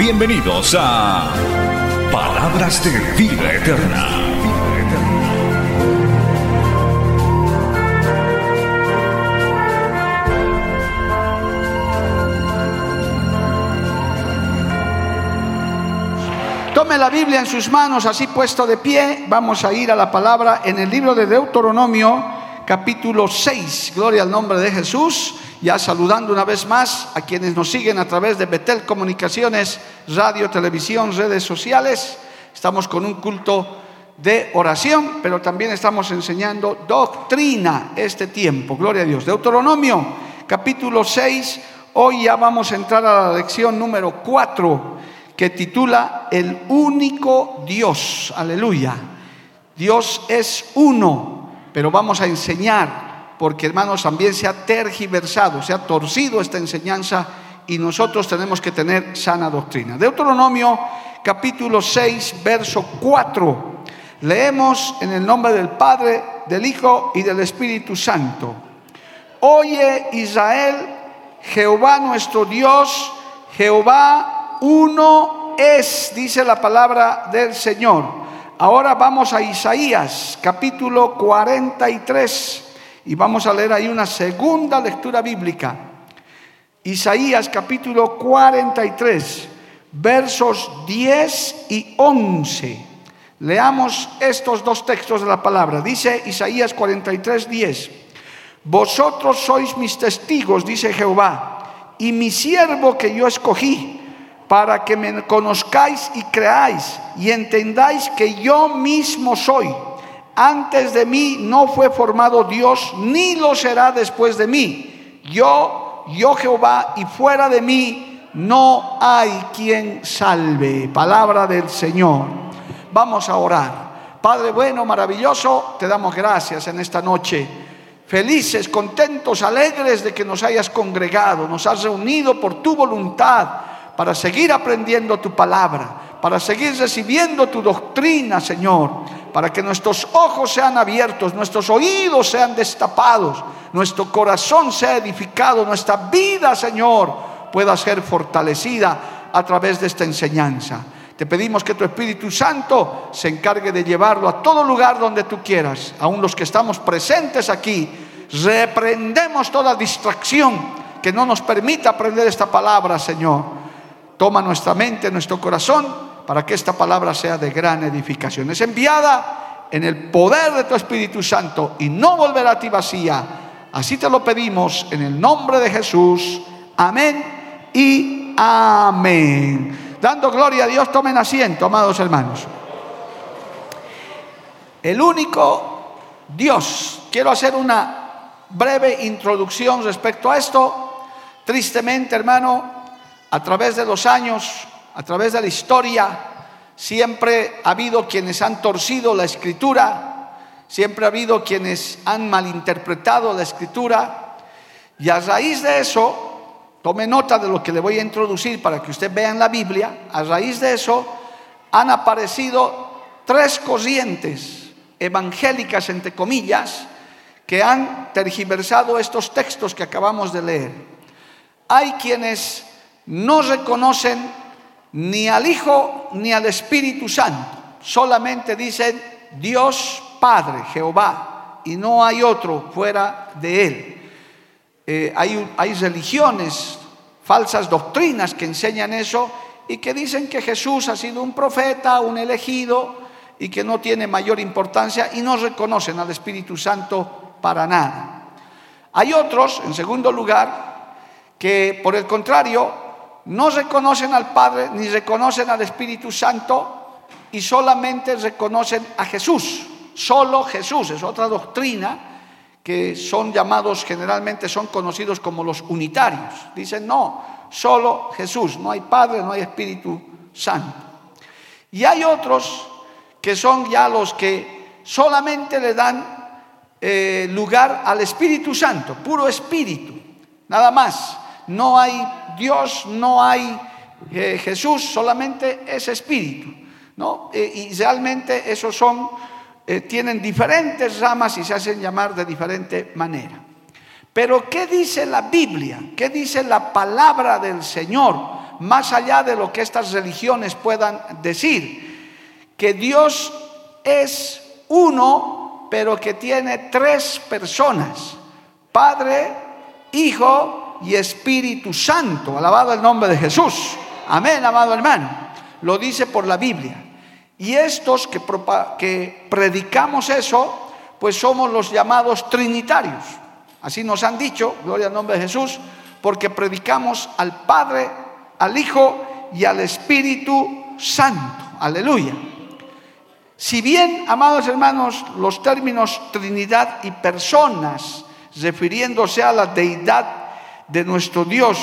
Bienvenidos a Palabras de Vida Eterna. Tome la Biblia en sus manos, así puesto de pie. Vamos a ir a la palabra en el libro de Deuteronomio, capítulo 6. Gloria al nombre de Jesús. Ya saludando una vez más a quienes nos siguen a través de Betel Comunicaciones, radio, televisión, redes sociales. Estamos con un culto de oración, pero también estamos enseñando doctrina este tiempo. Gloria a Dios. Deuteronomio, capítulo 6. Hoy ya vamos a entrar a la lección número 4 que titula El único Dios. Aleluya. Dios es uno, pero vamos a enseñar, porque hermanos, también se ha tergiversado, se ha torcido esta enseñanza y nosotros tenemos que tener sana doctrina. Deuteronomio capítulo 6, verso 4. Leemos en el nombre del Padre, del Hijo y del Espíritu Santo. Oye Israel, Jehová nuestro Dios, Jehová uno es, dice la palabra del Señor. Ahora vamos a Isaías capítulo 43 y vamos a leer ahí una segunda lectura bíblica. Isaías capítulo 43, versos 10 y 11. Leamos estos dos textos de la palabra. Dice Isaías 43, 10. Vosotros sois mis testigos, dice Jehová, y mi siervo que yo escogí para que me conozcáis y creáis y entendáis que yo mismo soy. Antes de mí no fue formado Dios, ni lo será después de mí. Yo, yo Jehová, y fuera de mí no hay quien salve. Palabra del Señor. Vamos a orar. Padre bueno, maravilloso, te damos gracias en esta noche. Felices, contentos, alegres de que nos hayas congregado, nos has reunido por tu voluntad para seguir aprendiendo tu palabra, para seguir recibiendo tu doctrina, Señor, para que nuestros ojos sean abiertos, nuestros oídos sean destapados, nuestro corazón sea edificado, nuestra vida, Señor, pueda ser fortalecida a través de esta enseñanza. Te pedimos que tu Espíritu Santo se encargue de llevarlo a todo lugar donde tú quieras, aún los que estamos presentes aquí. Reprendemos toda distracción que no nos permita aprender esta palabra, Señor. Toma nuestra mente, nuestro corazón, para que esta palabra sea de gran edificación. Es enviada en el poder de tu Espíritu Santo y no volverá a ti vacía. Así te lo pedimos en el nombre de Jesús. Amén y amén. Dando gloria a Dios, tomen asiento, amados hermanos. El único Dios. Quiero hacer una breve introducción respecto a esto. Tristemente, hermano, a través de los años, a través de la historia, siempre ha habido quienes han torcido la escritura, siempre ha habido quienes han malinterpretado la escritura, y a raíz de eso, tome nota de lo que le voy a introducir para que usted vea en la Biblia, a raíz de eso han aparecido tres corrientes evangélicas, entre comillas, que han tergiversado estos textos que acabamos de leer. Hay quienes no reconocen ni al Hijo ni al Espíritu Santo. Solamente dicen Dios Padre, Jehová, y no hay otro fuera de Él. Eh, hay, hay religiones, falsas doctrinas que enseñan eso y que dicen que Jesús ha sido un profeta, un elegido y que no tiene mayor importancia y no reconocen al Espíritu Santo para nada. Hay otros, en segundo lugar, que por el contrario no reconocen al Padre ni reconocen al Espíritu Santo y solamente reconocen a Jesús. Solo Jesús es otra doctrina que son llamados generalmente, son conocidos como los unitarios. Dicen, no, solo Jesús. No hay Padre, no hay Espíritu Santo. Y hay otros que son ya los que solamente le dan eh, lugar al Espíritu Santo, puro Espíritu, nada más. No hay Dios, no hay eh, Jesús, solamente es Espíritu. ¿no? Eh, y realmente esos son, tienen diferentes ramas y se hacen llamar de diferente manera. Pero ¿qué dice la Biblia? ¿Qué dice la palabra del Señor? Más allá de lo que estas religiones puedan decir, que Dios es uno, pero que tiene tres personas, Padre, Hijo y Espíritu Santo. Alabado el nombre de Jesús. Amén, amado hermano. Lo dice por la Biblia. Y estos que, que predicamos eso, pues somos los llamados trinitarios. Así nos han dicho, gloria al nombre de Jesús, porque predicamos al Padre, al Hijo y al Espíritu Santo. Aleluya. Si bien, amados hermanos, los términos Trinidad y personas, refiriéndose a la deidad de nuestro Dios,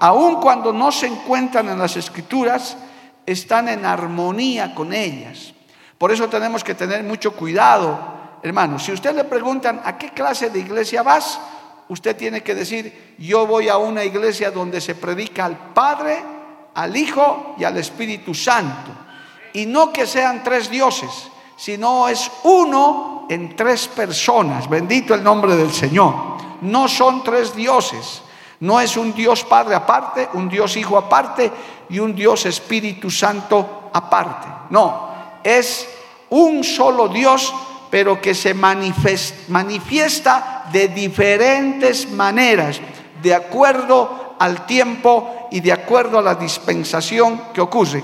aun cuando no se encuentran en las Escrituras, están en armonía con ellas. Por eso tenemos que tener mucho cuidado Hermano, si usted le preguntan a qué clase de iglesia vas, usted tiene que decir, yo voy a una iglesia donde se predica al Padre, al Hijo y al Espíritu Santo. Y no que sean tres dioses, sino es uno en tres personas. Bendito el nombre del Señor. No son tres dioses. No es un Dios Padre aparte, un Dios Hijo aparte y un Dios Espíritu Santo aparte. No, es un solo Dios pero que se manifiesta de diferentes maneras, de acuerdo al tiempo y de acuerdo a la dispensación que ocurre.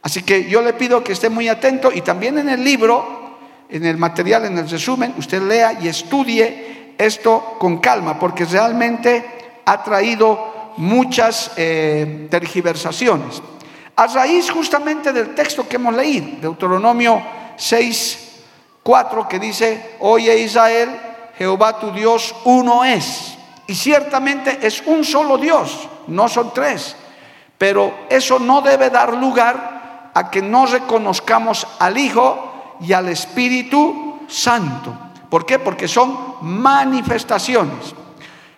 Así que yo le pido que esté muy atento y también en el libro, en el material, en el resumen, usted lea y estudie esto con calma, porque realmente ha traído muchas eh, tergiversaciones. A raíz justamente del texto que hemos leído, Deuteronomio 6, 4 que dice, oye Israel, Jehová tu Dios uno es. Y ciertamente es un solo Dios, no son tres. Pero eso no debe dar lugar a que no reconozcamos al Hijo y al Espíritu Santo. ¿Por qué? Porque son manifestaciones.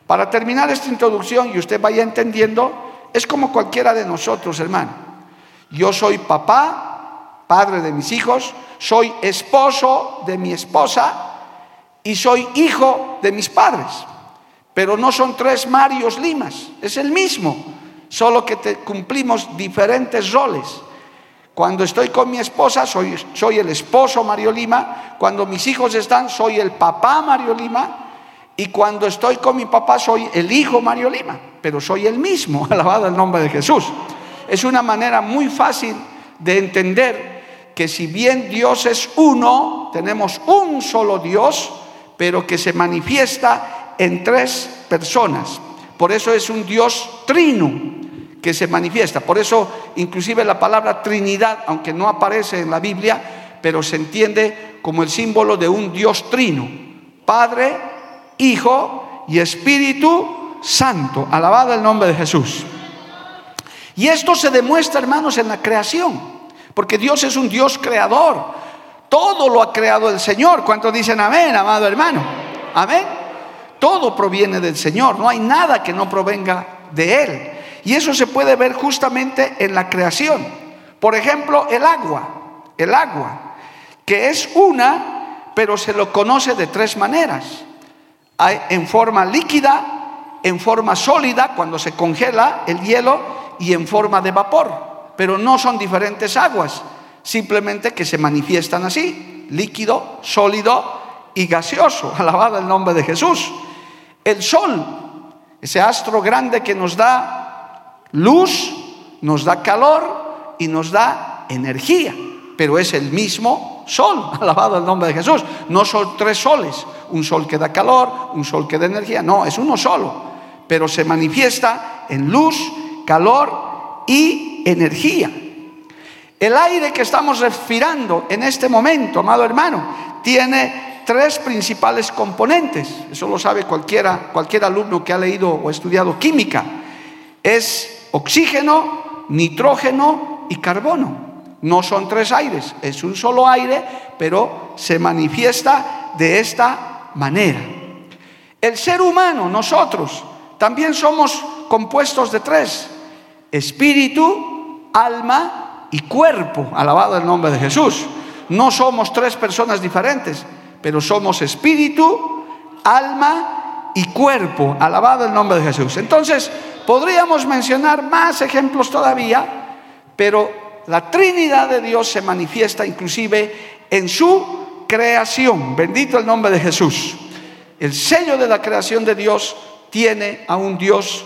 Para terminar esta introducción y usted vaya entendiendo, es como cualquiera de nosotros, hermano. Yo soy papá, padre de mis hijos, soy esposo de mi esposa y soy hijo de mis padres. Pero no son tres Marios Limas, es el mismo, solo que te cumplimos diferentes roles. Cuando estoy con mi esposa, soy, soy el esposo Mario Lima. Cuando mis hijos están, soy el papá Mario Lima. Y cuando estoy con mi papá, soy el hijo Mario Lima. Pero soy el mismo, alabado el nombre de Jesús. Es una manera muy fácil de entender que si bien Dios es uno, tenemos un solo Dios, pero que se manifiesta en tres personas. Por eso es un Dios trino que se manifiesta. Por eso inclusive la palabra Trinidad, aunque no aparece en la Biblia, pero se entiende como el símbolo de un Dios trino. Padre, Hijo y Espíritu Santo. Alabado el nombre de Jesús. Y esto se demuestra, hermanos, en la creación. Porque Dios es un Dios creador. Todo lo ha creado el Señor. ¿Cuántos dicen amén, amado hermano? Amén. Todo proviene del Señor. No hay nada que no provenga de Él. Y eso se puede ver justamente en la creación. Por ejemplo, el agua. El agua, que es una, pero se lo conoce de tres maneras. En forma líquida, en forma sólida, cuando se congela el hielo, y en forma de vapor pero no son diferentes aguas, simplemente que se manifiestan así, líquido, sólido y gaseoso. Alabado el nombre de Jesús. El sol, ese astro grande que nos da luz, nos da calor y nos da energía, pero es el mismo sol. Alabado el nombre de Jesús. No son tres soles, un sol que da calor, un sol que da energía, no, es uno solo, pero se manifiesta en luz, calor y energía. El aire que estamos respirando en este momento, amado hermano, tiene tres principales componentes. Eso lo sabe cualquiera, cualquier alumno que ha leído o estudiado química. Es oxígeno, nitrógeno y carbono. No son tres aires, es un solo aire, pero se manifiesta de esta manera. El ser humano, nosotros, también somos compuestos de tres, espíritu, alma y cuerpo, alabado el nombre de Jesús. No somos tres personas diferentes, pero somos espíritu, alma y cuerpo, alabado el nombre de Jesús. Entonces, podríamos mencionar más ejemplos todavía, pero la Trinidad de Dios se manifiesta inclusive en su creación. Bendito el nombre de Jesús. El sello de la creación de Dios tiene a un Dios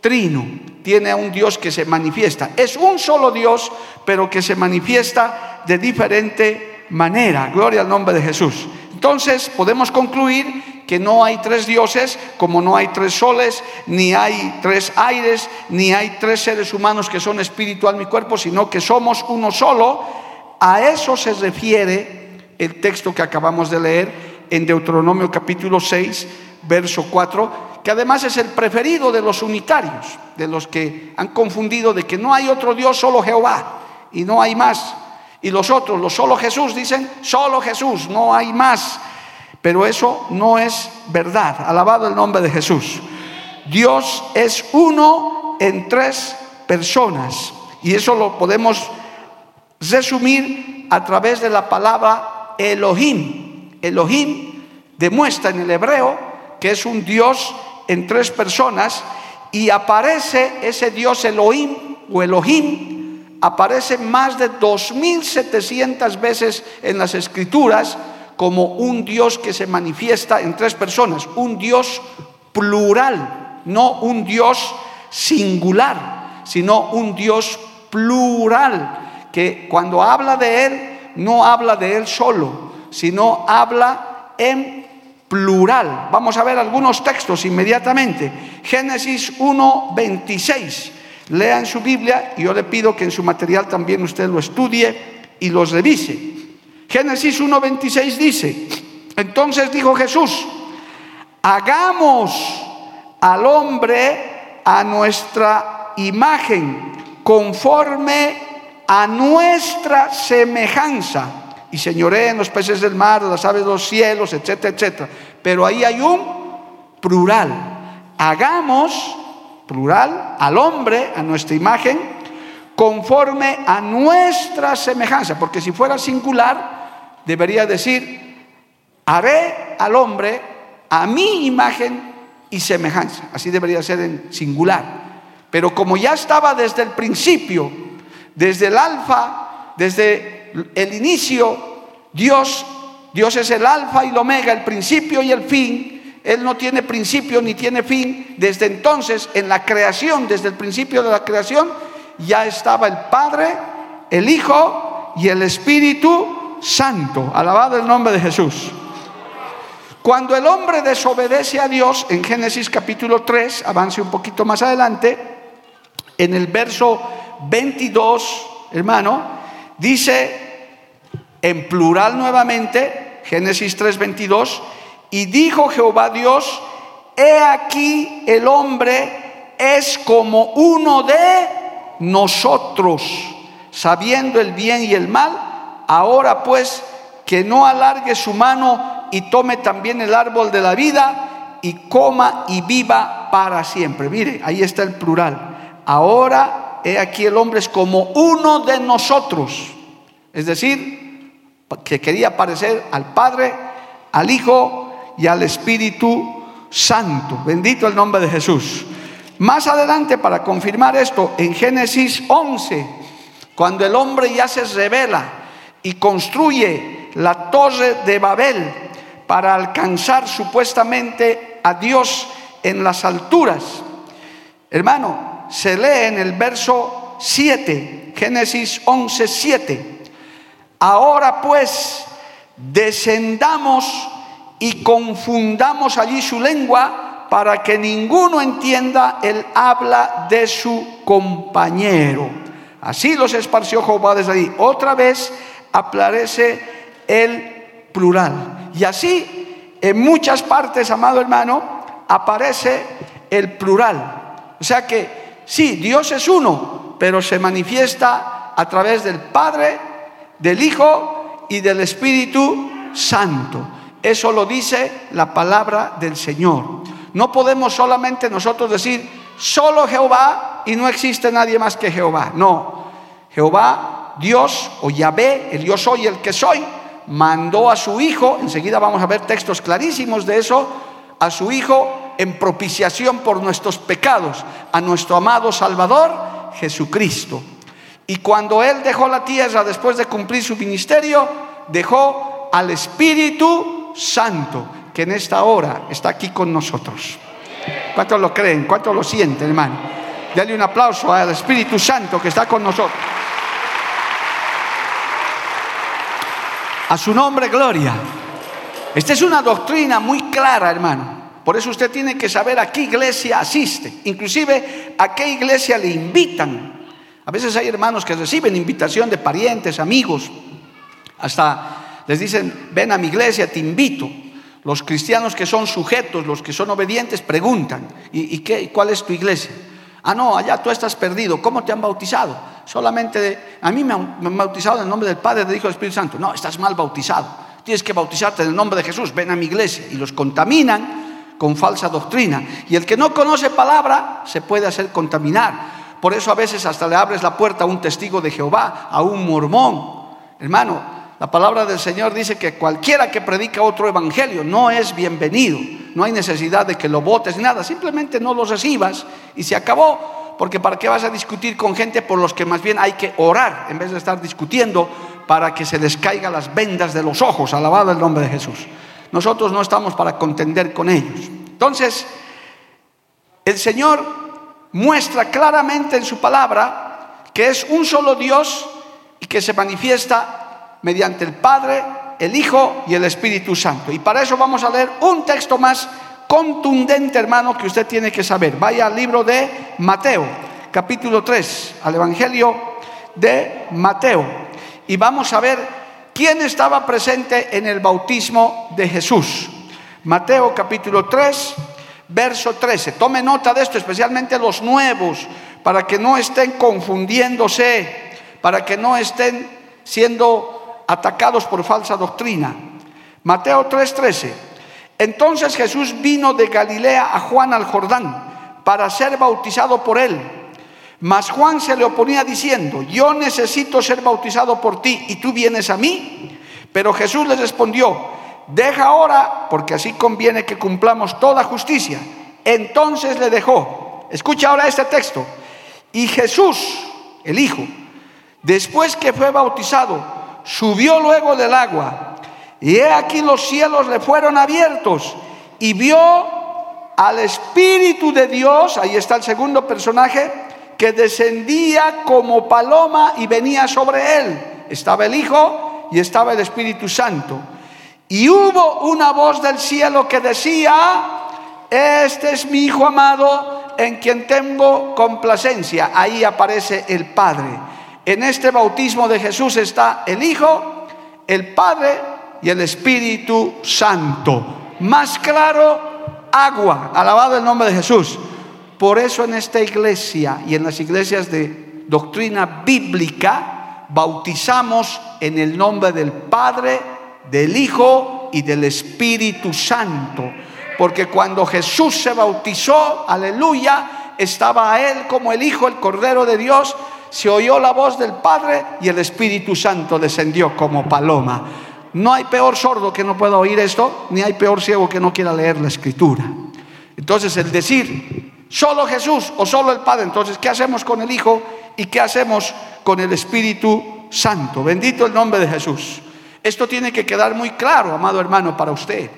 trino, tiene a un Dios que se manifiesta. Es un solo Dios, pero que se manifiesta de diferente manera. Gloria al nombre de Jesús. Entonces podemos concluir que no hay tres dioses, como no hay tres soles, ni hay tres aires, ni hay tres seres humanos que son espíritu, alma y cuerpo, sino que somos uno solo. A eso se refiere el texto que acabamos de leer en Deuteronomio capítulo 6, verso 4, que además es el preferido de los unitarios, de los que han confundido de que no hay otro Dios, solo Jehová, y no hay más. Y los otros, los solo Jesús, dicen, solo Jesús, no hay más. Pero eso no es verdad. Alabado el nombre de Jesús. Dios es uno en tres personas. Y eso lo podemos resumir a través de la palabra Elohim. Elohim demuestra en el hebreo que es un Dios en tres personas y aparece ese Dios Elohim o Elohim, aparece más de 2.700 veces en las escrituras como un Dios que se manifiesta en tres personas, un Dios plural, no un Dios singular, sino un Dios plural, que cuando habla de Él, no habla de Él solo, sino habla en plural. Vamos a ver algunos textos inmediatamente. Génesis 1, 26. Lea en su Biblia y yo le pido que en su material también usted lo estudie y los revise. Génesis 1, 26 dice, entonces dijo Jesús, hagamos al hombre a nuestra imagen, conforme a nuestra semejanza y señoré en los peces del mar, las aves de los cielos, etcétera, etcétera. Pero ahí hay un plural. Hagamos, plural, al hombre, a nuestra imagen, conforme a nuestra semejanza. Porque si fuera singular, debería decir, haré al hombre a mi imagen y semejanza. Así debería ser en singular. Pero como ya estaba desde el principio, desde el alfa, desde el inicio, Dios, Dios es el alfa y el omega, el principio y el fin. Él no tiene principio ni tiene fin. Desde entonces, en la creación, desde el principio de la creación, ya estaba el Padre, el Hijo y el Espíritu Santo. Alabado el nombre de Jesús. Cuando el hombre desobedece a Dios, en Génesis capítulo 3, avance un poquito más adelante, en el verso 22, hermano, Dice en plural nuevamente, Génesis 3:22, y dijo Jehová Dios, he aquí el hombre es como uno de nosotros, sabiendo el bien y el mal, ahora pues que no alargue su mano y tome también el árbol de la vida y coma y viva para siempre. Mire, ahí está el plural. Ahora he aquí el hombre es como uno de nosotros. Es decir, que quería parecer al Padre, al Hijo y al Espíritu Santo. Bendito el nombre de Jesús. Más adelante, para confirmar esto, en Génesis 11, cuando el hombre ya se revela y construye la torre de Babel para alcanzar supuestamente a Dios en las alturas. Hermano, se lee en el verso 7, Génesis 11, 7. Ahora pues, descendamos y confundamos allí su lengua para que ninguno entienda el habla de su compañero. Así los esparció Jehová desde ahí. Otra vez aparece el plural. Y así, en muchas partes, amado hermano, aparece el plural. O sea que Sí, Dios es uno, pero se manifiesta a través del Padre, del Hijo y del Espíritu Santo. Eso lo dice la palabra del Señor. No podemos solamente nosotros decir, solo Jehová y no existe nadie más que Jehová. No, Jehová, Dios o Yahvé, el yo soy el que soy, mandó a su Hijo, enseguida vamos a ver textos clarísimos de eso, a su Hijo en propiciación por nuestros pecados, a nuestro amado Salvador Jesucristo. Y cuando Él dejó la tierra después de cumplir su ministerio, dejó al Espíritu Santo, que en esta hora está aquí con nosotros. ¿Cuántos lo creen? ¿Cuántos lo sienten, hermano? Dale un aplauso al Espíritu Santo que está con nosotros. A su nombre, gloria. Esta es una doctrina muy clara, hermano. Por eso usted tiene que saber a qué iglesia asiste, inclusive a qué iglesia le invitan. A veces hay hermanos que reciben invitación de parientes, amigos, hasta les dicen, ven a mi iglesia, te invito. Los cristianos que son sujetos, los que son obedientes, preguntan, ¿y, qué, cuál es tu iglesia? Ah, no, allá tú estás perdido. ¿Cómo te han bautizado? Solamente, a mí me han, bautizado en el nombre del Padre, del Hijo y del Espíritu Santo. No, estás mal bautizado. Tienes que bautizarte en el nombre de Jesús. Ven a mi iglesia. Y los contaminan con falsa doctrina. Y el que no conoce palabra se puede hacer contaminar. Por eso a veces hasta le abres la puerta a un testigo de Jehová, a un mormón. Hermano, la palabra del Señor dice que cualquiera que predica otro evangelio no es bienvenido. No hay necesidad de que lo votes ni nada. Simplemente no lo recibas y se acabó. Porque ¿para qué vas a discutir con gente por los que más bien hay que orar en vez de estar discutiendo para que se les caiga las vendas de los ojos? Alabado el nombre de Jesús. Nosotros no estamos para contender con ellos. Entonces, el Señor muestra claramente en su palabra que es un solo Dios y que se manifiesta mediante el Padre, el Hijo y el Espíritu Santo. Y para eso vamos a leer un texto más contundente, hermano, que usted tiene que saber. Vaya al libro de Mateo, capítulo 3, al Evangelio de Mateo. Y vamos a ver quién estaba presente en el bautismo de Jesús. Mateo capítulo 3, verso 13. Tome nota de esto, especialmente los nuevos, para que no estén confundiéndose, para que no estén siendo atacados por falsa doctrina. Mateo 3:13. Entonces Jesús vino de Galilea a Juan al Jordán para ser bautizado por él. Mas Juan se le oponía diciendo, yo necesito ser bautizado por ti y tú vienes a mí. Pero Jesús le respondió, deja ahora, porque así conviene que cumplamos toda justicia. Entonces le dejó. Escucha ahora este texto. Y Jesús, el Hijo, después que fue bautizado, subió luego del agua. Y he aquí los cielos le fueron abiertos y vio al Espíritu de Dios, ahí está el segundo personaje, que descendía como paloma y venía sobre él. Estaba el Hijo y estaba el Espíritu Santo. Y hubo una voz del cielo que decía, este es mi Hijo amado en quien tengo complacencia. Ahí aparece el Padre. En este bautismo de Jesús está el Hijo, el Padre y el Espíritu Santo. Más claro, agua. Alabado el nombre de Jesús. Por eso en esta iglesia y en las iglesias de doctrina bíblica bautizamos en el nombre del Padre, del Hijo y del Espíritu Santo. Porque cuando Jesús se bautizó, aleluya, estaba a él como el Hijo, el Cordero de Dios, se oyó la voz del Padre y el Espíritu Santo descendió como paloma. No hay peor sordo que no pueda oír esto, ni hay peor ciego que no quiera leer la escritura. Entonces el decir, solo Jesús o solo el Padre, entonces, ¿qué hacemos con el Hijo y qué hacemos con el Espíritu Santo? Bendito el nombre de Jesús. Esto tiene que quedar muy claro, amado hermano, para usted.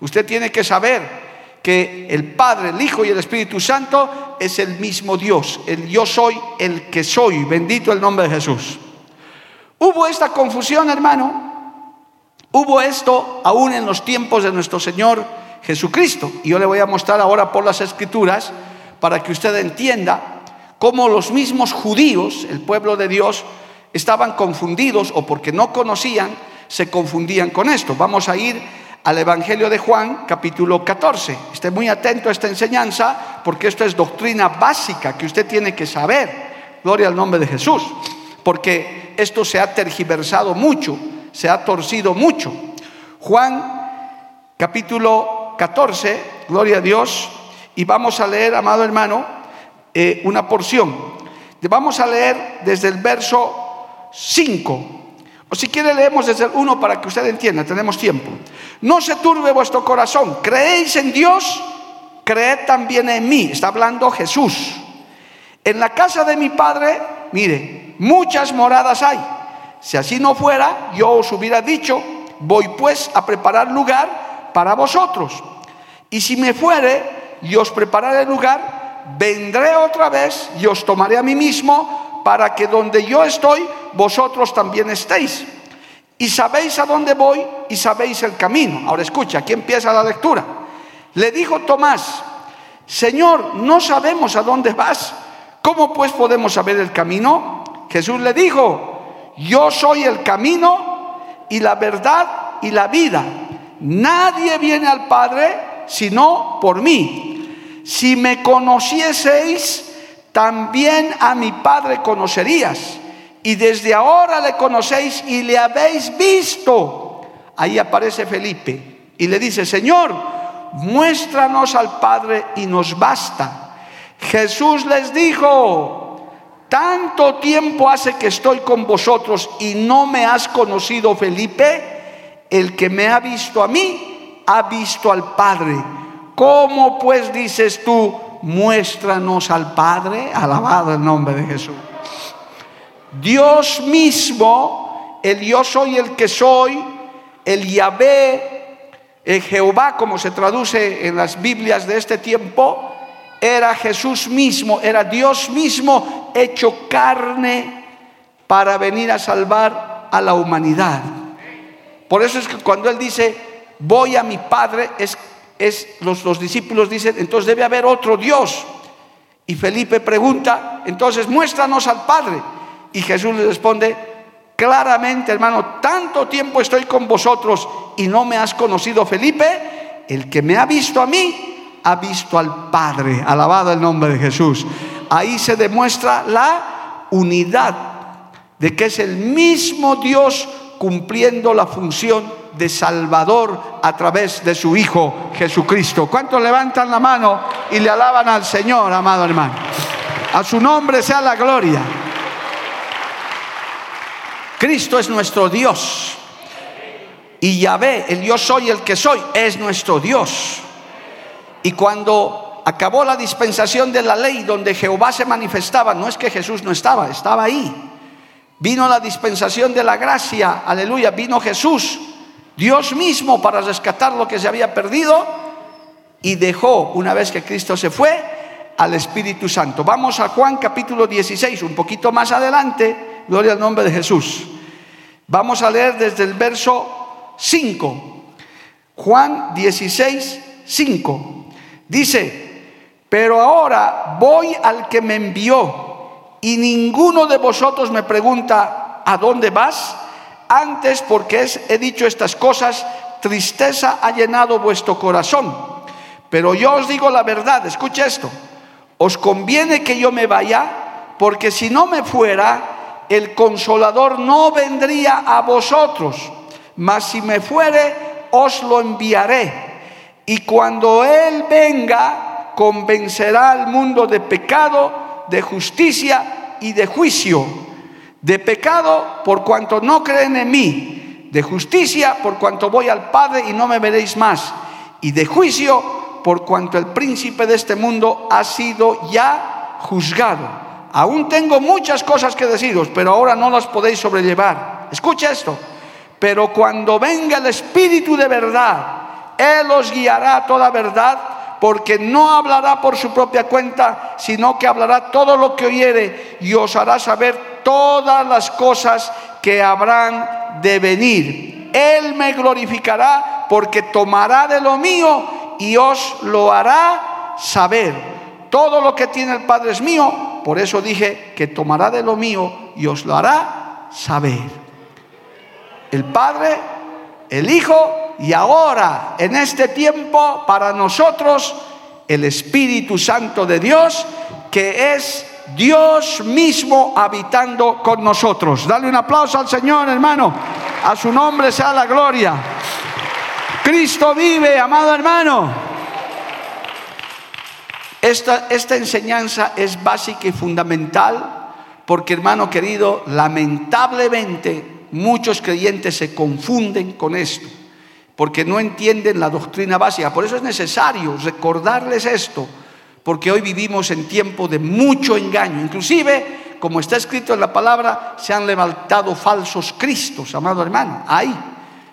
Usted tiene que saber que el Padre, el Hijo y el Espíritu Santo es el mismo Dios. El yo soy el que soy. Bendito el nombre de Jesús. Hubo esta confusión, hermano. Hubo esto aún en los tiempos de nuestro Señor Jesucristo. Y yo le voy a mostrar ahora por las escrituras para que usted entienda cómo los mismos judíos, el pueblo de Dios, estaban confundidos o porque no conocían, se confundían con esto. Vamos a ir al Evangelio de Juan, capítulo 14. Esté muy atento a esta enseñanza porque esto es doctrina básica que usted tiene que saber. Gloria al nombre de Jesús. Porque esto se ha tergiversado mucho, se ha torcido mucho. Juan capítulo 14, gloria a Dios. Y vamos a leer, amado hermano, eh, una porción. Vamos a leer desde el verso 5 o si quiere leemos desde el 1 para que usted entienda, tenemos tiempo. No se turbe vuestro corazón, creéis en Dios, creed también en mí. Está hablando Jesús. En la casa de mi Padre, mire, muchas moradas hay. Si así no fuera, yo os hubiera dicho, voy pues a preparar lugar para vosotros. Y si me fuere y os prepararé lugar, vendré otra vez y os tomaré a mí mismo para que donde yo estoy, vosotros también estéis. Y sabéis a dónde voy y sabéis el camino. Ahora escucha, aquí empieza la lectura. Le dijo Tomás, Señor, no sabemos a dónde vas. ¿Cómo pues podemos saber el camino? Jesús le dijo, yo soy el camino y la verdad y la vida. Nadie viene al Padre sino por mí. Si me conocieseis, también a mi Padre conocerías. Y desde ahora le conocéis y le habéis visto. Ahí aparece Felipe y le dice, Señor, muéstranos al Padre y nos basta. Jesús les dijo, tanto tiempo hace que estoy con vosotros y no me has conocido, Felipe. El que me ha visto a mí, ha visto al Padre. ¿Cómo pues dices tú, muéstranos al Padre, alabado el nombre de Jesús. Dios mismo, el yo soy el que soy, el Yahvé, el Jehová, como se traduce en las Biblias de este tiempo, era Jesús mismo, era Dios mismo hecho carne para venir a salvar a la humanidad. Por eso es que cuando Él dice, voy a mi Padre, es es, los, los discípulos dicen, entonces debe haber otro Dios. Y Felipe pregunta, entonces muéstranos al Padre. Y Jesús le responde, claramente hermano, tanto tiempo estoy con vosotros y no me has conocido Felipe, el que me ha visto a mí, ha visto al Padre. Alabado el nombre de Jesús. Ahí se demuestra la unidad de que es el mismo Dios cumpliendo la función de Salvador a través de su Hijo Jesucristo. ¿Cuántos levantan la mano y le alaban al Señor, amado hermano? A su nombre sea la gloria. Cristo es nuestro Dios. Y Yahvé, el yo soy el que soy, es nuestro Dios. Y cuando acabó la dispensación de la ley donde Jehová se manifestaba, no es que Jesús no estaba, estaba ahí. Vino la dispensación de la gracia, aleluya, vino Jesús Dios mismo para rescatar lo que se había perdido y dejó, una vez que Cristo se fue, al Espíritu Santo. Vamos a Juan capítulo 16, un poquito más adelante, gloria al nombre de Jesús. Vamos a leer desde el verso 5. Juan 16, 5. Dice, pero ahora voy al que me envió y ninguno de vosotros me pregunta, ¿a dónde vas? Antes, porque he dicho estas cosas, tristeza ha llenado vuestro corazón. Pero yo os digo la verdad, escucha esto, os conviene que yo me vaya, porque si no me fuera, el consolador no vendría a vosotros, mas si me fuere, os lo enviaré. Y cuando Él venga, convencerá al mundo de pecado, de justicia y de juicio de pecado por cuanto no creen en mí, de justicia por cuanto voy al Padre y no me veréis más, y de juicio por cuanto el príncipe de este mundo ha sido ya juzgado. Aún tengo muchas cosas que deciros, pero ahora no las podéis sobrellevar. Escucha esto. Pero cuando venga el Espíritu de verdad, Él os guiará a toda verdad, porque no hablará por su propia cuenta, sino que hablará todo lo que oyere y os hará saber todas las cosas que habrán de venir. Él me glorificará porque tomará de lo mío y os lo hará saber. Todo lo que tiene el Padre es mío, por eso dije que tomará de lo mío y os lo hará saber. El Padre, el Hijo y ahora, en este tiempo, para nosotros, el Espíritu Santo de Dios, que es Dios mismo habitando con nosotros. Dale un aplauso al Señor, hermano. A su nombre sea la gloria. Cristo vive, amado hermano. Esta, esta enseñanza es básica y fundamental porque, hermano querido, lamentablemente muchos creyentes se confunden con esto porque no entienden la doctrina básica. Por eso es necesario recordarles esto, porque hoy vivimos en tiempo de mucho engaño. Inclusive, como está escrito en la palabra, se han levantado falsos cristos, amado hermano. Ahí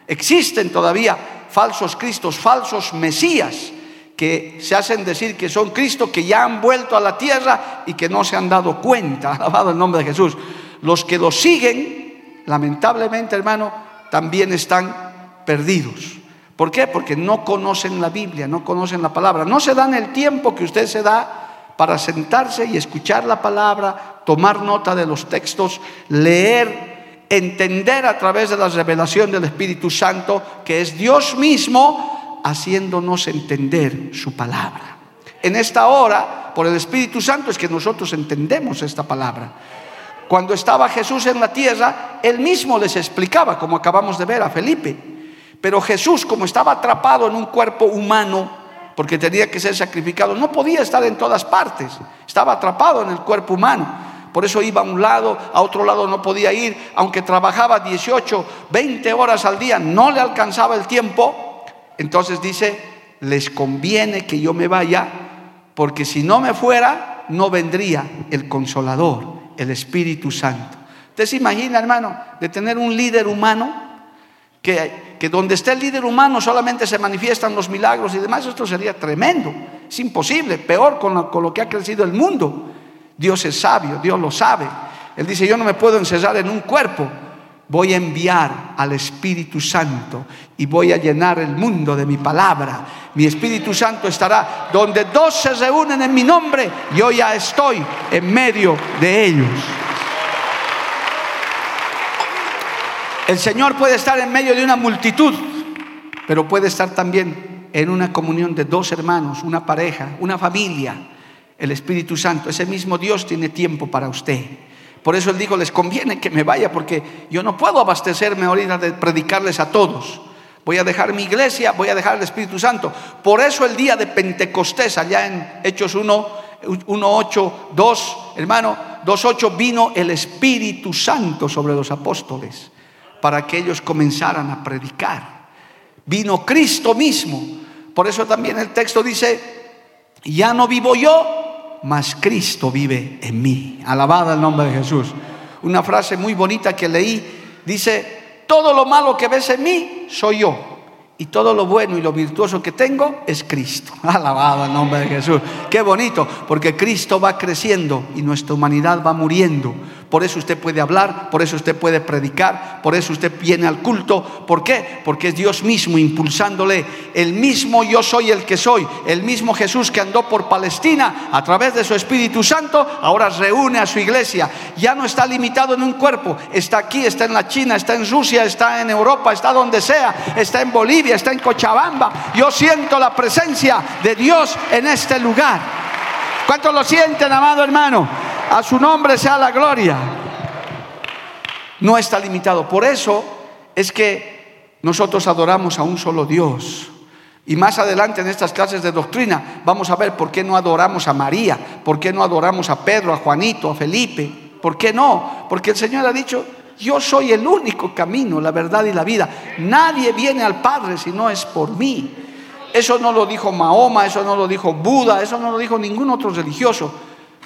existen todavía falsos cristos, falsos mesías que se hacen decir que son Cristo, que ya han vuelto a la tierra y que no se han dado cuenta, alabado el nombre de Jesús. Los que los siguen, lamentablemente hermano, también están perdidos. ¿Por qué? Porque no conocen la Biblia, no conocen la palabra. No se dan el tiempo que usted se da para sentarse y escuchar la palabra, tomar nota de los textos, leer, entender a través de la revelación del Espíritu Santo que es Dios mismo haciéndonos entender su palabra. En esta hora, por el Espíritu Santo, es que nosotros entendemos esta palabra. Cuando estaba Jesús en la tierra, él mismo les explicaba, como acabamos de ver a Felipe, pero Jesús, como estaba atrapado en un cuerpo humano, porque tenía que ser sacrificado, no podía estar en todas partes, estaba atrapado en el cuerpo humano. Por eso iba a un lado, a otro lado no podía ir, aunque trabajaba 18, 20 horas al día, no le alcanzaba el tiempo. Entonces dice, les conviene que yo me vaya, porque si no me fuera, no vendría el consolador, el Espíritu Santo. ¿Usted se imagina, hermano, de tener un líder humano que, que donde esté el líder humano solamente se manifiestan los milagros y demás, esto sería tremendo. Es imposible, peor con lo, con lo que ha crecido el mundo. Dios es sabio, Dios lo sabe. Él dice, yo no me puedo encerrar en un cuerpo, voy a enviar al Espíritu Santo y voy a llenar el mundo de mi palabra. Mi Espíritu Santo estará donde dos se reúnen en mi nombre, yo ya estoy en medio de ellos. El Señor puede estar en medio de una multitud, pero puede estar también en una comunión de dos hermanos, una pareja, una familia. El Espíritu Santo, ese mismo Dios tiene tiempo para usted. Por eso Él dijo, les conviene que me vaya porque yo no puedo abastecerme ahorita de predicarles a todos. Voy a dejar mi iglesia, voy a dejar el Espíritu Santo. Por eso el día de Pentecostés, allá en Hechos 1, 1, 8, 2, hermano, 2, 8, vino el Espíritu Santo sobre los apóstoles para que ellos comenzaran a predicar. Vino Cristo mismo. Por eso también el texto dice, ya no vivo yo, mas Cristo vive en mí. Alabada el nombre de Jesús. Una frase muy bonita que leí, dice, todo lo malo que ves en mí soy yo y todo lo bueno y lo virtuoso que tengo es Cristo. Alabado el nombre de Jesús. Qué bonito, porque Cristo va creciendo y nuestra humanidad va muriendo. Por eso usted puede hablar, por eso usted puede predicar, por eso usted viene al culto. ¿Por qué? Porque es Dios mismo impulsándole. El mismo yo soy el que soy. El mismo Jesús que andó por Palestina a través de su Espíritu Santo, ahora reúne a su iglesia. Ya no está limitado en un cuerpo. Está aquí, está en la China, está en Rusia, está en Europa, está donde sea, está en Bolivia, está en Cochabamba. Yo siento la presencia de Dios en este lugar. ¿Cuántos lo sienten, amado hermano? A su nombre sea la gloria. No está limitado. Por eso es que nosotros adoramos a un solo Dios. Y más adelante en estas clases de doctrina vamos a ver por qué no adoramos a María, por qué no adoramos a Pedro, a Juanito, a Felipe. ¿Por qué no? Porque el Señor ha dicho, yo soy el único camino, la verdad y la vida. Nadie viene al Padre si no es por mí. Eso no lo dijo Mahoma, eso no lo dijo Buda, eso no lo dijo ningún otro religioso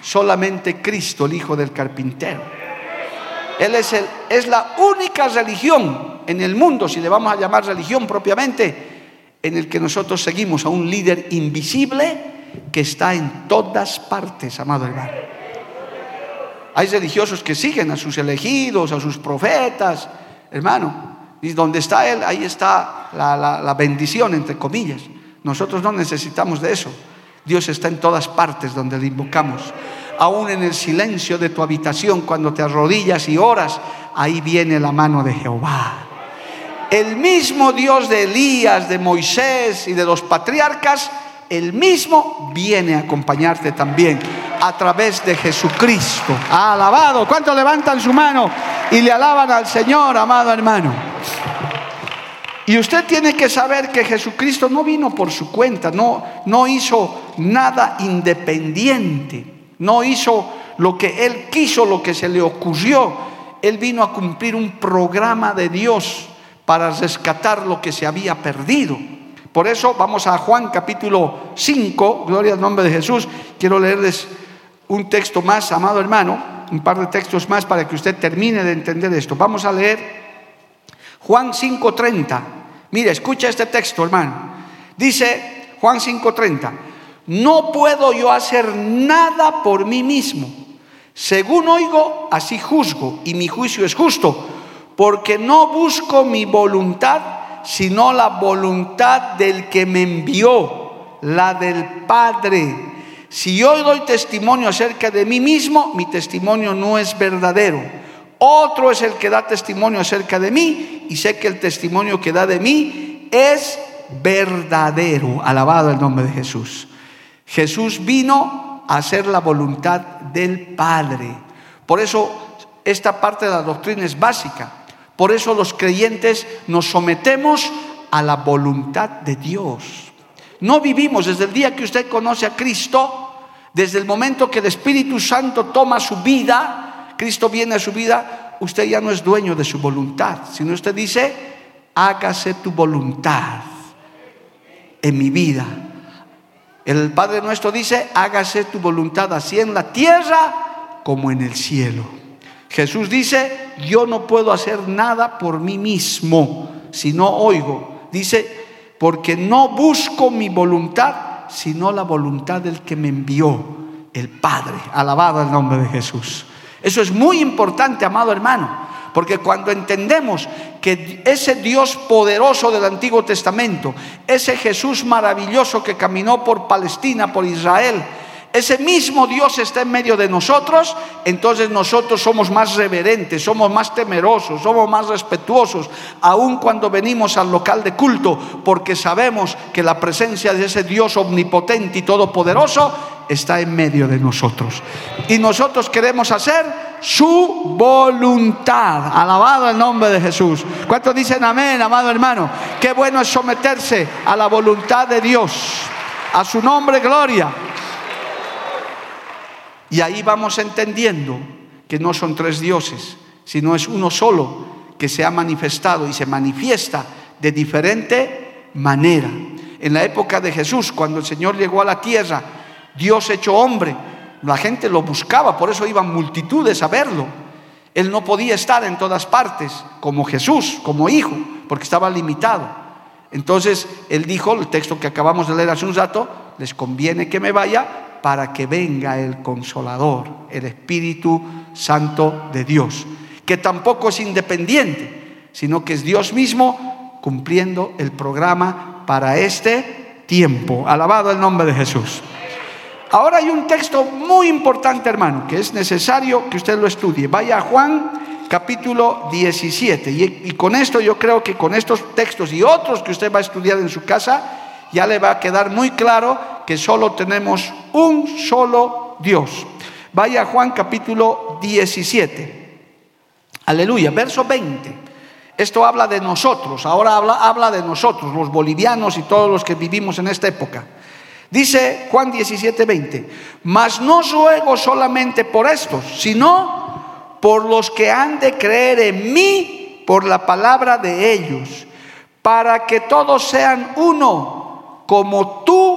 solamente Cristo, el Hijo del Carpintero. Él es, el, es la única religión en el mundo, si le vamos a llamar religión propiamente, en el que nosotros seguimos a un líder invisible que está en todas partes, amado hermano. Hay religiosos que siguen a sus elegidos, a sus profetas, hermano. Y donde está Él, ahí está la, la bendición, entre comillas. Nosotros no necesitamos de eso. Dios está en todas partes donde le invocamos. Aún en el silencio de tu habitación, cuando te arrodillas y oras, ahí viene la mano de Jehová. el mismo Dios de Elías, de Moisés y de los patriarcas, el mismo viene a acompañarte también a través de Jesucristo. Alabado. ¿Cuántos levantan su mano y le alaban al Señor, amado hermano? Y usted tiene que saber que Jesucristo no vino por su cuenta, no, no hizo nada independiente, no hizo lo que él quiso, lo que se le ocurrió. Él vino a cumplir un programa de Dios para rescatar lo que se había perdido. Por eso vamos a Juan capítulo 5, gloria al nombre de Jesús. Quiero leerles un texto más, amado hermano, un par de textos más para que usted termine de entender esto. Vamos a leer Juan 5:30. Mire, escucha este texto, hermano. Dice Juan 5:30, no puedo yo hacer nada por mí mismo. Según oigo, así juzgo, y mi juicio es justo, porque no busco mi voluntad, sino la voluntad del que me envió, la del Padre. Si yo doy testimonio acerca de mí mismo, mi testimonio no es verdadero. Otro es el que da testimonio acerca de mí y sé que el testimonio que da de mí es verdadero. Alabado el nombre de Jesús. Jesús vino a hacer la voluntad del Padre. Por eso esta parte de la doctrina es básica. Por eso los creyentes nos sometemos a la voluntad de Dios. No vivimos desde el día que usted conoce a Cristo, desde el momento que el Espíritu Santo toma su vida, Cristo viene a su vida, usted ya no es dueño de su voluntad, sino usted dice, hágase tu voluntad en mi vida. El Padre nuestro dice, hágase tu voluntad así en la tierra como en el cielo. Jesús dice, yo no puedo hacer nada por mí mismo si no oigo. Dice, porque no busco mi voluntad, sino la voluntad del que me envió, el Padre. Alabado el nombre de Jesús. Eso es muy importante, amado hermano, porque cuando entendemos que ese Dios poderoso del Antiguo Testamento, ese Jesús maravilloso que caminó por Palestina, por Israel, ese mismo Dios está en medio de nosotros, entonces nosotros somos más reverentes, somos más temerosos, somos más respetuosos, aun cuando venimos al local de culto, porque sabemos que la presencia de ese Dios omnipotente y todopoderoso está en medio de nosotros. Y nosotros queremos hacer su voluntad. Alabado el nombre de Jesús. ¿Cuántos dicen amén, amado hermano? Qué bueno es someterse a la voluntad de Dios. A su nombre, gloria. Y ahí vamos entendiendo que no son tres dioses, sino es uno solo que se ha manifestado y se manifiesta de diferente manera. En la época de Jesús, cuando el Señor llegó a la tierra, Dios hecho hombre, la gente lo buscaba, por eso iban multitudes a verlo. Él no podía estar en todas partes como Jesús, como hijo, porque estaba limitado. Entonces él dijo, el texto que acabamos de leer hace un rato, les conviene que me vaya para que venga el consolador, el Espíritu Santo de Dios, que tampoco es independiente, sino que es Dios mismo cumpliendo el programa para este tiempo. Alabado el nombre de Jesús. Ahora hay un texto muy importante, hermano, que es necesario que usted lo estudie. Vaya a Juan capítulo 17. Y, y, con esto yo creo que con estos textos y otros que usted va a estudiar en su casa, ya le va a quedar muy claro que solo tenemos un solo Dios. Vaya Juan capítulo 17. Aleluya, verso 20. Esto habla de nosotros, ahora habla, habla de nosotros, los bolivianos y todos los que vivimos en esta época. Dice Juan 17, 20, mas no ruego solamente por estos, sino por los que han de creer en mí por la palabra de ellos, para que todos sean uno, como tú,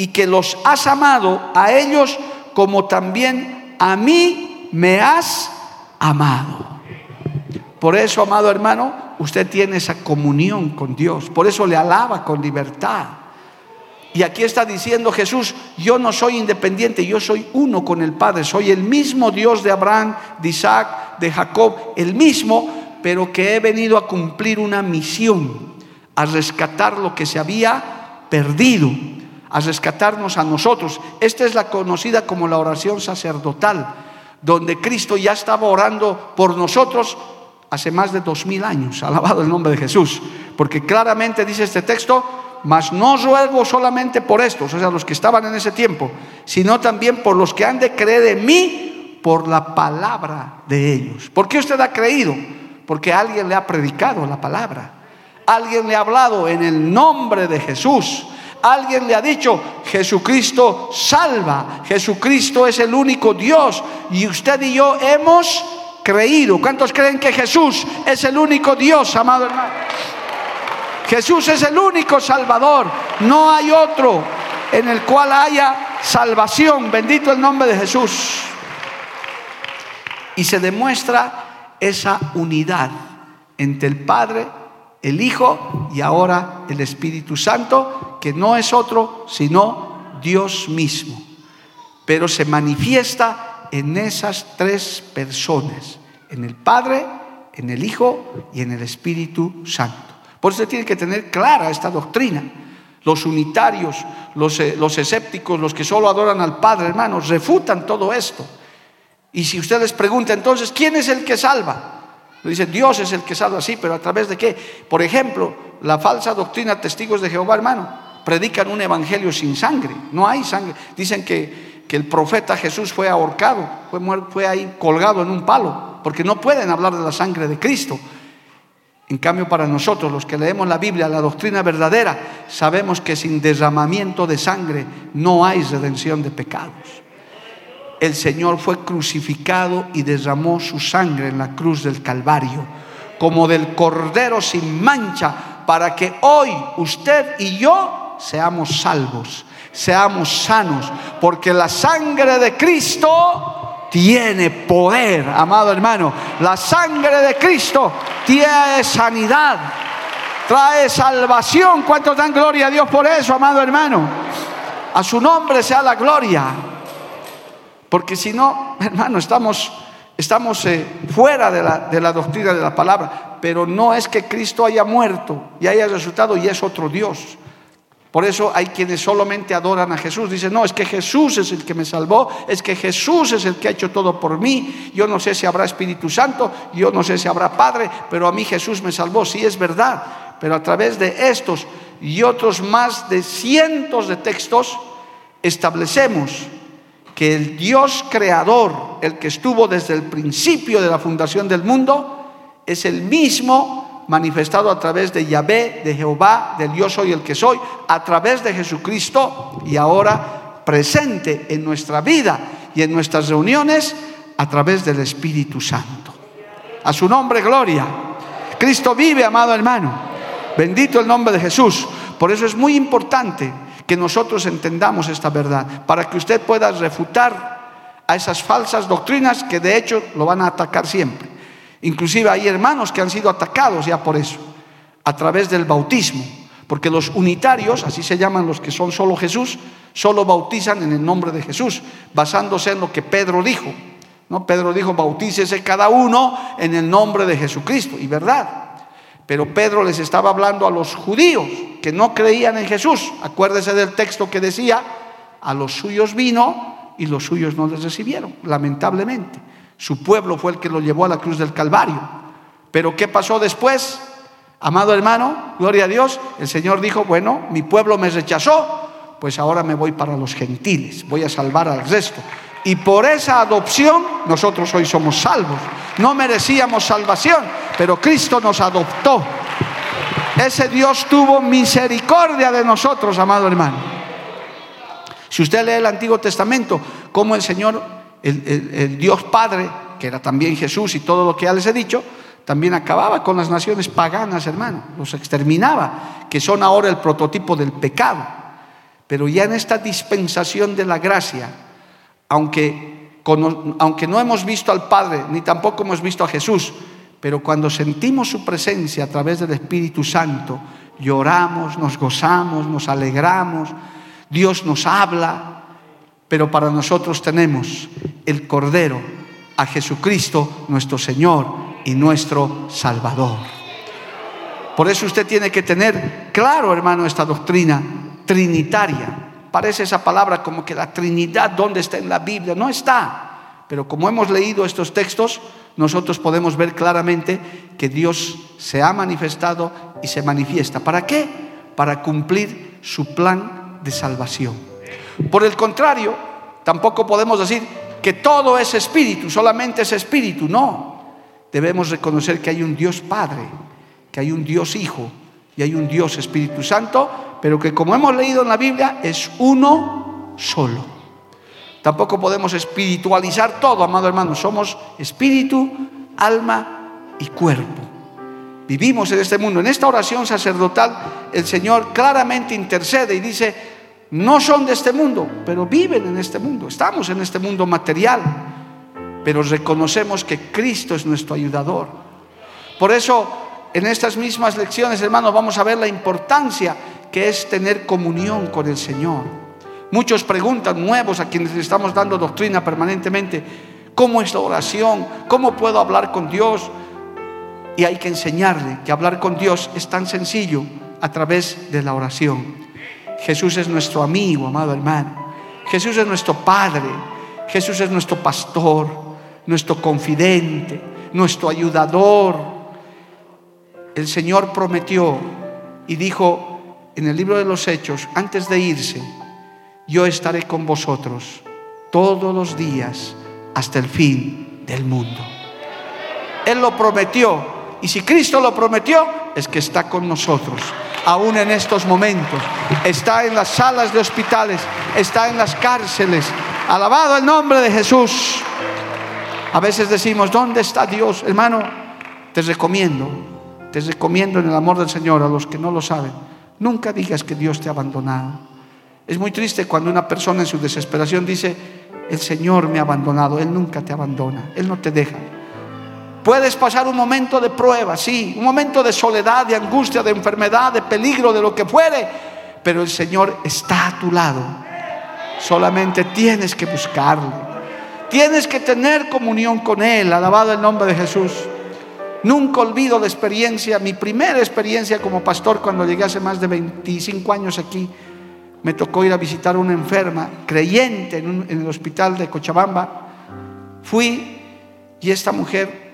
y que los has amado a ellos como también a mí me has amado. Por eso, amado hermano, usted tiene esa comunión con Dios. Por eso le alaba con libertad. Y aquí está diciendo Jesús, yo no soy independiente, yo soy uno con el Padre, soy el mismo Dios de Abraham, de Isaac, de Jacob, el mismo, pero que he venido a cumplir una misión, a rescatar lo que se había perdido, a rescatarnos a nosotros. Esta es la conocida como la oración sacerdotal, donde Cristo ya estaba orando por nosotros hace más de dos mil años. Alabado el nombre de Jesús. Porque claramente dice este texto, mas no ruego solamente por estos, o sea, los que estaban en ese tiempo, sino también por los que han de creer en mí por la palabra de ellos. ¿Por qué usted ha creído? Porque alguien le ha predicado la palabra. Alguien le ha hablado en el nombre de Jesús. Alguien le ha dicho, Jesucristo salva, Jesucristo es el único Dios y usted y yo hemos creído. ¿Cuántos creen que Jesús es el único Dios, amado hermano? Jesús es el único Salvador. No hay otro en el cual haya salvación. Bendito el nombre de Jesús. Y se demuestra esa unidad entre el Padre, el Hijo y ahora el Espíritu Santo, que no es otro sino Dios mismo. Pero se manifiesta en esas tres personas, en el Padre, en el Hijo y en el Espíritu Santo. Por eso tiene que tener clara esta doctrina. Los unitarios, los, eh, los escépticos, los que solo adoran al Padre, hermanos, refutan todo esto. Y si ustedes preguntan entonces, ¿quién es el que salva? Dice, Dios es el que salva, sí, pero a través de qué? Por ejemplo, la falsa doctrina testigos de Jehová, hermano, predican un evangelio sin sangre. No hay sangre. Dicen que, que el profeta Jesús fue ahorcado, fue, fue ahí colgado en un palo, porque no pueden hablar de la sangre de Cristo. En cambio, para nosotros, los que leemos la Biblia, la doctrina verdadera, sabemos que sin derramamiento de sangre no hay redención de pecados. El Señor fue crucificado y derramó su sangre en la cruz del Calvario, como del Cordero sin mancha, para que hoy usted y yo seamos salvos, seamos sanos, porque la sangre de Cristo tiene poder, amado hermano. La sangre de Cristo tiene sanidad, trae salvación. ¿Cuántos dan gloria a Dios por eso, amado hermano? A su nombre sea la gloria. Porque si no, hermano, estamos, estamos eh, fuera de la, de la doctrina de la palabra. Pero no es que Cristo haya muerto y haya resultado y es otro Dios. Por eso hay quienes solamente adoran a Jesús. Dicen, no, es que Jesús es el que me salvó, es que Jesús es el que ha hecho todo por mí. Yo no sé si habrá Espíritu Santo, yo no sé si habrá Padre, pero a mí Jesús me salvó. Sí es verdad, pero a través de estos y otros más de cientos de textos establecemos que el Dios creador, el que estuvo desde el principio de la fundación del mundo, es el mismo manifestado a través de Yahvé, de Jehová, del yo soy el que soy, a través de Jesucristo y ahora presente en nuestra vida y en nuestras reuniones a través del Espíritu Santo. A su nombre, gloria. Cristo vive, amado hermano. Bendito el nombre de Jesús. Por eso es muy importante que nosotros entendamos esta verdad, para que usted pueda refutar a esas falsas doctrinas que de hecho lo van a atacar siempre. Inclusive hay hermanos que han sido atacados ya por eso, a través del bautismo, porque los unitarios, así se llaman los que son solo Jesús, solo bautizan en el nombre de Jesús, basándose en lo que Pedro dijo. ¿no? Pedro dijo, bautícese cada uno en el nombre de Jesucristo, y verdad. Pero Pedro les estaba hablando a los judíos que no creían en Jesús. Acuérdese del texto que decía, a los suyos vino y los suyos no les recibieron, lamentablemente. Su pueblo fue el que lo llevó a la cruz del Calvario. Pero ¿qué pasó después? Amado hermano, gloria a Dios, el Señor dijo, bueno, mi pueblo me rechazó, pues ahora me voy para los gentiles, voy a salvar al resto. Y por esa adopción nosotros hoy somos salvos. No merecíamos salvación, pero Cristo nos adoptó. Ese Dios tuvo misericordia de nosotros, amado hermano. Si usted lee el Antiguo Testamento, como el Señor el, Dios Padre, que era también Jesús y todo lo que ya les he dicho, también acababa con las naciones paganas, hermano, los exterminaba, que son ahora el prototipo del pecado. Pero ya en esta dispensación de la gracia, aunque, aunque no hemos visto al Padre, ni tampoco hemos visto a Jesús, Pero cuando sentimos su presencia a través del Espíritu Santo, lloramos, nos gozamos, nos alegramos, Dios nos habla, pero para nosotros tenemos el Cordero, a Jesucristo nuestro Señor y nuestro Salvador. Por eso usted tiene que tener claro, hermano, esta doctrina trinitaria. Parece esa palabra como que la Trinidad, ¿dónde está en la Biblia? No está. Pero como hemos leído estos textos, nosotros podemos ver claramente que Dios se ha manifestado y se manifiesta. ¿Para qué? Para cumplir su plan de salvación. Por el contrario, tampoco podemos decir que todo es espíritu, solamente es espíritu. No. Debemos reconocer que hay un Dios Padre, que hay un Dios Hijo y hay un Dios Espíritu Santo, pero que como hemos leído en la Biblia es uno solo. Tampoco podemos espiritualizar todo, amado hermano. Somos espíritu, alma y cuerpo. Vivimos en este mundo. En esta oración sacerdotal el Señor claramente intercede y dice, no son de este mundo, pero viven en este mundo. Estamos en este mundo material, pero reconocemos que Cristo es nuestro ayudador. Por eso, en estas mismas lecciones, hermanos, vamos a ver la importancia que es tener comunión con el Señor. Muchos preguntan, nuevos a quienes estamos dando doctrina permanentemente, ¿cómo es la oración? ¿Cómo puedo hablar con Dios? Y hay que enseñarle que hablar con Dios es tan sencillo a través de la oración. Jesús es nuestro amigo, amado hermano. Jesús es nuestro Padre. Jesús es nuestro pastor, nuestro confidente, nuestro ayudador. El Señor prometió y dijo en el libro de los Hechos, antes de irse, yo estaré con vosotros todos los días hasta el fin del mundo. Él lo prometió. Y si Cristo lo prometió, es que está con nosotros, aún en estos momentos. Está en las salas de hospitales, está en las cárceles. Alabado el nombre de Jesús. A veces decimos, ¿dónde está Dios? Hermano, te recomiendo, te recomiendo en el amor del Señor a los que no lo saben. Nunca digas que Dios te ha abandonado. Es muy triste cuando una persona en su desesperación dice, el Señor me ha abandonado, Él nunca te abandona, Él no te deja. Puedes pasar un momento de prueba, sí, un momento de soledad, de angustia, de enfermedad, de peligro, de lo que fuere, pero el Señor está a tu lado. Solamente tienes que buscarlo. Tienes que tener comunión con Él, alabado el nombre de Jesús. Nunca olvido la experiencia, mi primera experiencia como pastor cuando llegué hace más de 25 años aquí me tocó ir a visitar a una enferma, creyente en, el hospital de Cochabamba. Fui y esta mujer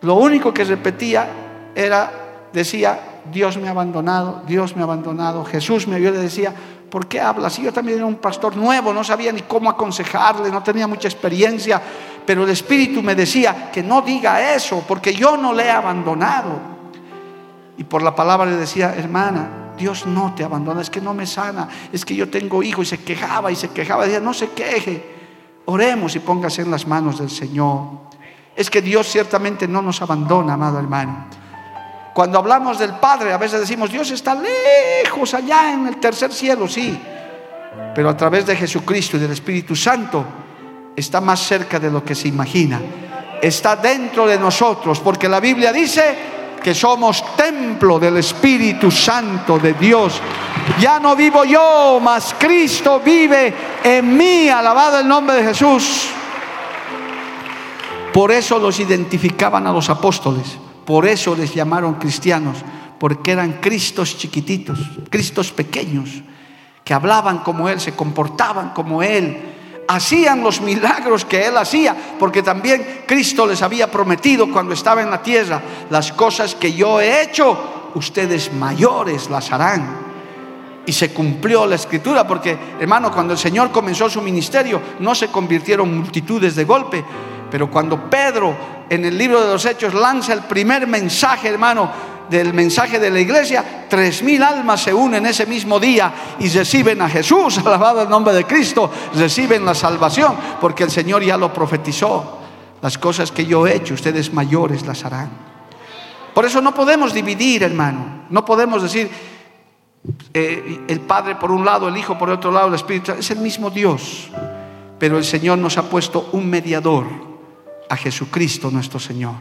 lo único que repetía era, decía, Dios me ha abandonado, Dios me ha abandonado, Jesús me vio le decía, ¿por qué hablas? Y yo también era un pastor nuevo, no sabía ni cómo aconsejarle, no tenía mucha experiencia, pero el Espíritu me decía que no diga eso, porque yo no le he abandonado. Y por la palabra le decía, hermana, Dios no te abandona, es que no me sana, es que yo tengo hijo y se quejaba y se quejaba, decía, no se queje, oremos y póngase en las manos del Señor. Es que Dios ciertamente no nos abandona, amado hermano. Cuando hablamos del Padre, a veces decimos, Dios está lejos allá en el tercer cielo, sí, pero a través de Jesucristo y del Espíritu Santo está más cerca de lo que se imagina. Está dentro de nosotros, porque la Biblia dice, que somos templo del Espíritu Santo de Dios. Ya no vivo yo, mas Cristo vive en mí. Alabado el nombre de Jesús. Por eso los identificaban a los apóstoles. Por eso les llamaron cristianos. Porque eran Cristos chiquititos, Cristos pequeños, que hablaban como Él, se comportaban como Él, hacían los milagros que él hacía, porque también Cristo les había prometido cuando estaba en la tierra, las cosas que yo he hecho, ustedes mayores las harán. Y se cumplió la escritura, porque hermano, cuando el Señor comenzó su ministerio, no se convirtieron multitudes de golpe, pero cuando Pedro en el libro de los Hechos lanza el primer mensaje, hermano, del mensaje de la iglesia, tres mil almas se unen ese mismo día y reciben a Jesús, alabado el nombre de Cristo, reciben la salvación, porque el Señor ya lo profetizó. Las cosas que yo he hecho, ustedes mayores las harán. Por eso no podemos dividir, hermano. No podemos decir eh, el Padre por un lado, el Hijo por otro lado, el Espíritu. Es el mismo Dios. Pero el Señor nos ha puesto un mediador, a Jesucristo nuestro Señor.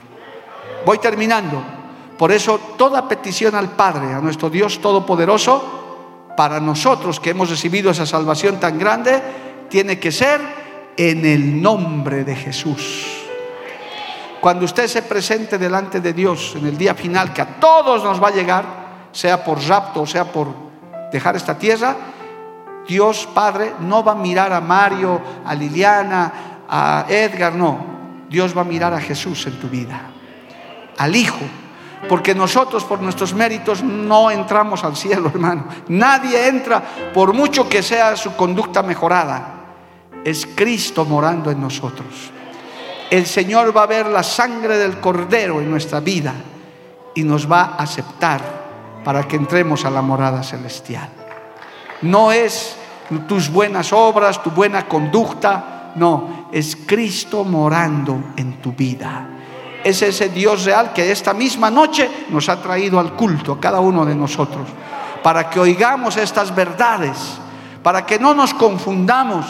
Voy terminando. Por eso toda petición al Padre, a nuestro Dios Todopoderoso, para nosotros que hemos recibido esa salvación tan grande, tiene que ser en el nombre de Jesús. Cuando usted se presente delante de Dios en el día final, que a todos nos va a llegar, sea por rapto o sea por dejar esta tierra, Dios Padre no va a mirar a Mario, a Liliana, a Edgar, no. Dios va a mirar a Jesús en tu vida, al Hijo porque nosotros por nuestros méritos no entramos al cielo, hermano. Nadie entra por mucho que sea su conducta mejorada. Es Cristo morando en nosotros. El Señor va a ver la sangre del Cordero en nuestra vida y nos va a aceptar para que entremos a la morada celestial. No es tus buenas obras, tu buena conducta, no, es Cristo morando en tu vida es ese Dios real que esta misma noche nos ha traído al culto, a cada uno de nosotros, para que oigamos estas verdades, para que no nos confundamos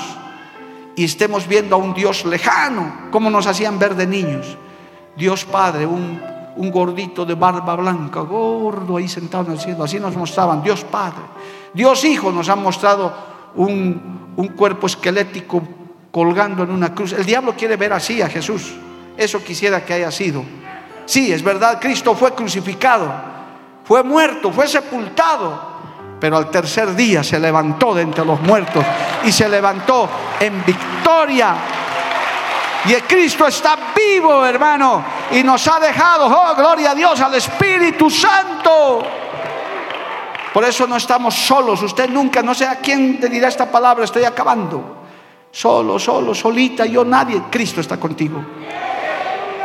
y estemos viendo a un Dios lejano, como nos hacían ver de niños. Dios Padre, un, gordito de barba blanca, gordo ahí sentado en el cielo, así nos mostraban, Dios Padre. Dios Hijo nos ha mostrado un, un cuerpo esquelético colgando en una cruz. El diablo quiere ver así a Jesús. Eso quisiera que haya sido. Sí, es verdad, Cristo fue crucificado, fue muerto, fue sepultado, pero al tercer día se levantó de entre los muertos y se levantó en victoria. Y Cristo está vivo, hermano, y nos ha dejado, oh, gloria a Dios, al Espíritu Santo. Por eso no estamos solos. Usted nunca, no sé a quién le dirá esta palabra, estoy acabando. Solo, solo, solita, yo nadie. Cristo está contigo.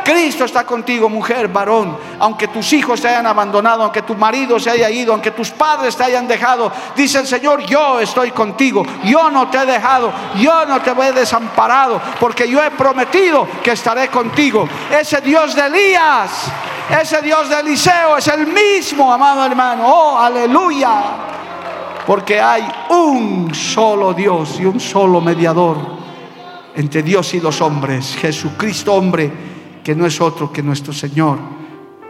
Cristo está contigo, mujer, varón. Aunque tus hijos te hayan abandonado, aunque tu marido se haya ido, aunque tus padres te hayan dejado, dice el Señor, yo estoy contigo. Yo no te he dejado, yo no te he desamparado, porque yo he prometido que estaré contigo. Ese Dios de Elías, ese Dios de Eliseo es el mismo, amado hermano. Oh, aleluya. Porque hay un solo Dios y un solo mediador entre Dios y los hombres, Jesucristo hombre que no es otro que nuestro Señor,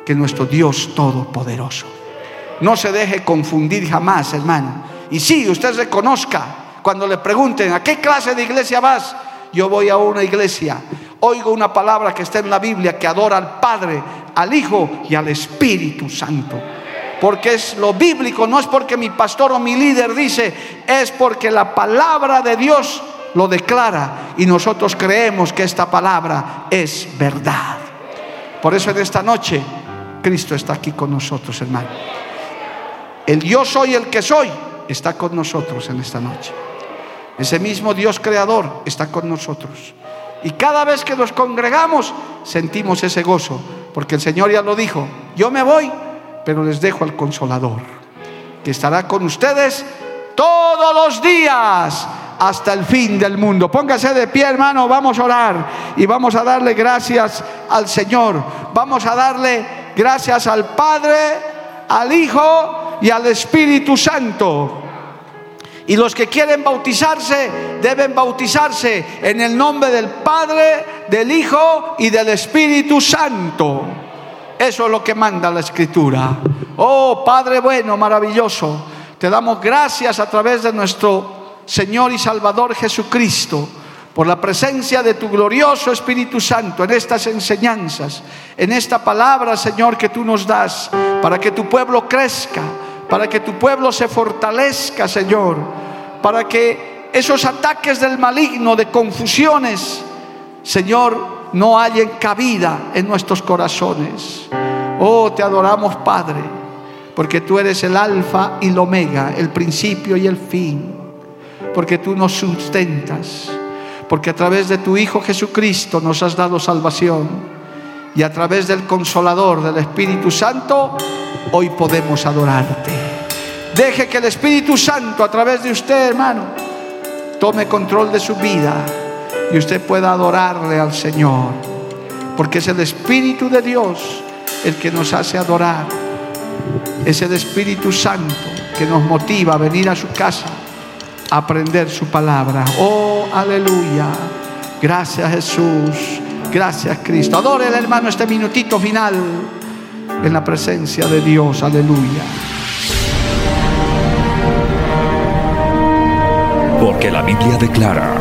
que nuestro Dios Todopoderoso. No se deje confundir jamás, hermano. Y si usted reconozca cuando le pregunten, ¿a qué clase de iglesia vas? Yo voy a una iglesia, oigo una palabra que está en la Biblia que adora al Padre, al Hijo y al Espíritu Santo. Porque es lo bíblico, no es porque mi pastor o mi líder dice, es porque la palabra de Dios lo declara y nosotros creemos que esta palabra es verdad. Por eso en esta noche Cristo está aquí con nosotros, hermano. El yo soy el que soy está con nosotros en esta noche. Ese mismo Dios creador está con nosotros. Y cada vez que nos congregamos sentimos ese gozo, porque el Señor ya lo dijo, yo me voy, pero les dejo al consolador, que estará con ustedes todos los días hasta el fin del mundo. Póngase de pie, hermano, vamos a orar y vamos a darle gracias al Señor. Vamos a darle gracias al Padre, al Hijo y al Espíritu Santo. Y los que quieren bautizarse deben bautizarse en el nombre del Padre, del Hijo y del Espíritu Santo. Eso es lo que manda la Escritura. Oh Padre bueno, maravilloso, te damos gracias a través de nuestro Señor y Salvador Jesucristo, por la presencia de tu glorioso Espíritu Santo en estas enseñanzas, en esta palabra, Señor, que tú nos das, para que tu pueblo crezca, para que tu pueblo se fortalezca, Señor, para que esos ataques del maligno, de confusiones, Señor, no hayan cabida en nuestros corazones. Oh, te adoramos, Padre, porque tú eres el alfa y el omega, el principio y el fin porque tú nos sustentas, porque a través de tu Hijo Jesucristo nos has dado salvación y a través del consolador del Espíritu Santo hoy podemos adorarte. Deje que el Espíritu Santo a través de usted, hermano, tome control de su vida y usted pueda adorarle al Señor, porque es el Espíritu de Dios el que nos hace adorar. Es el Espíritu Santo que nos motiva a venir a su casa aprender su palabra. Oh, aleluya. Gracias Jesús. Gracias Cristo. Adore el hermano este minutito final en la presencia de Dios. Aleluya. Porque la Biblia declara,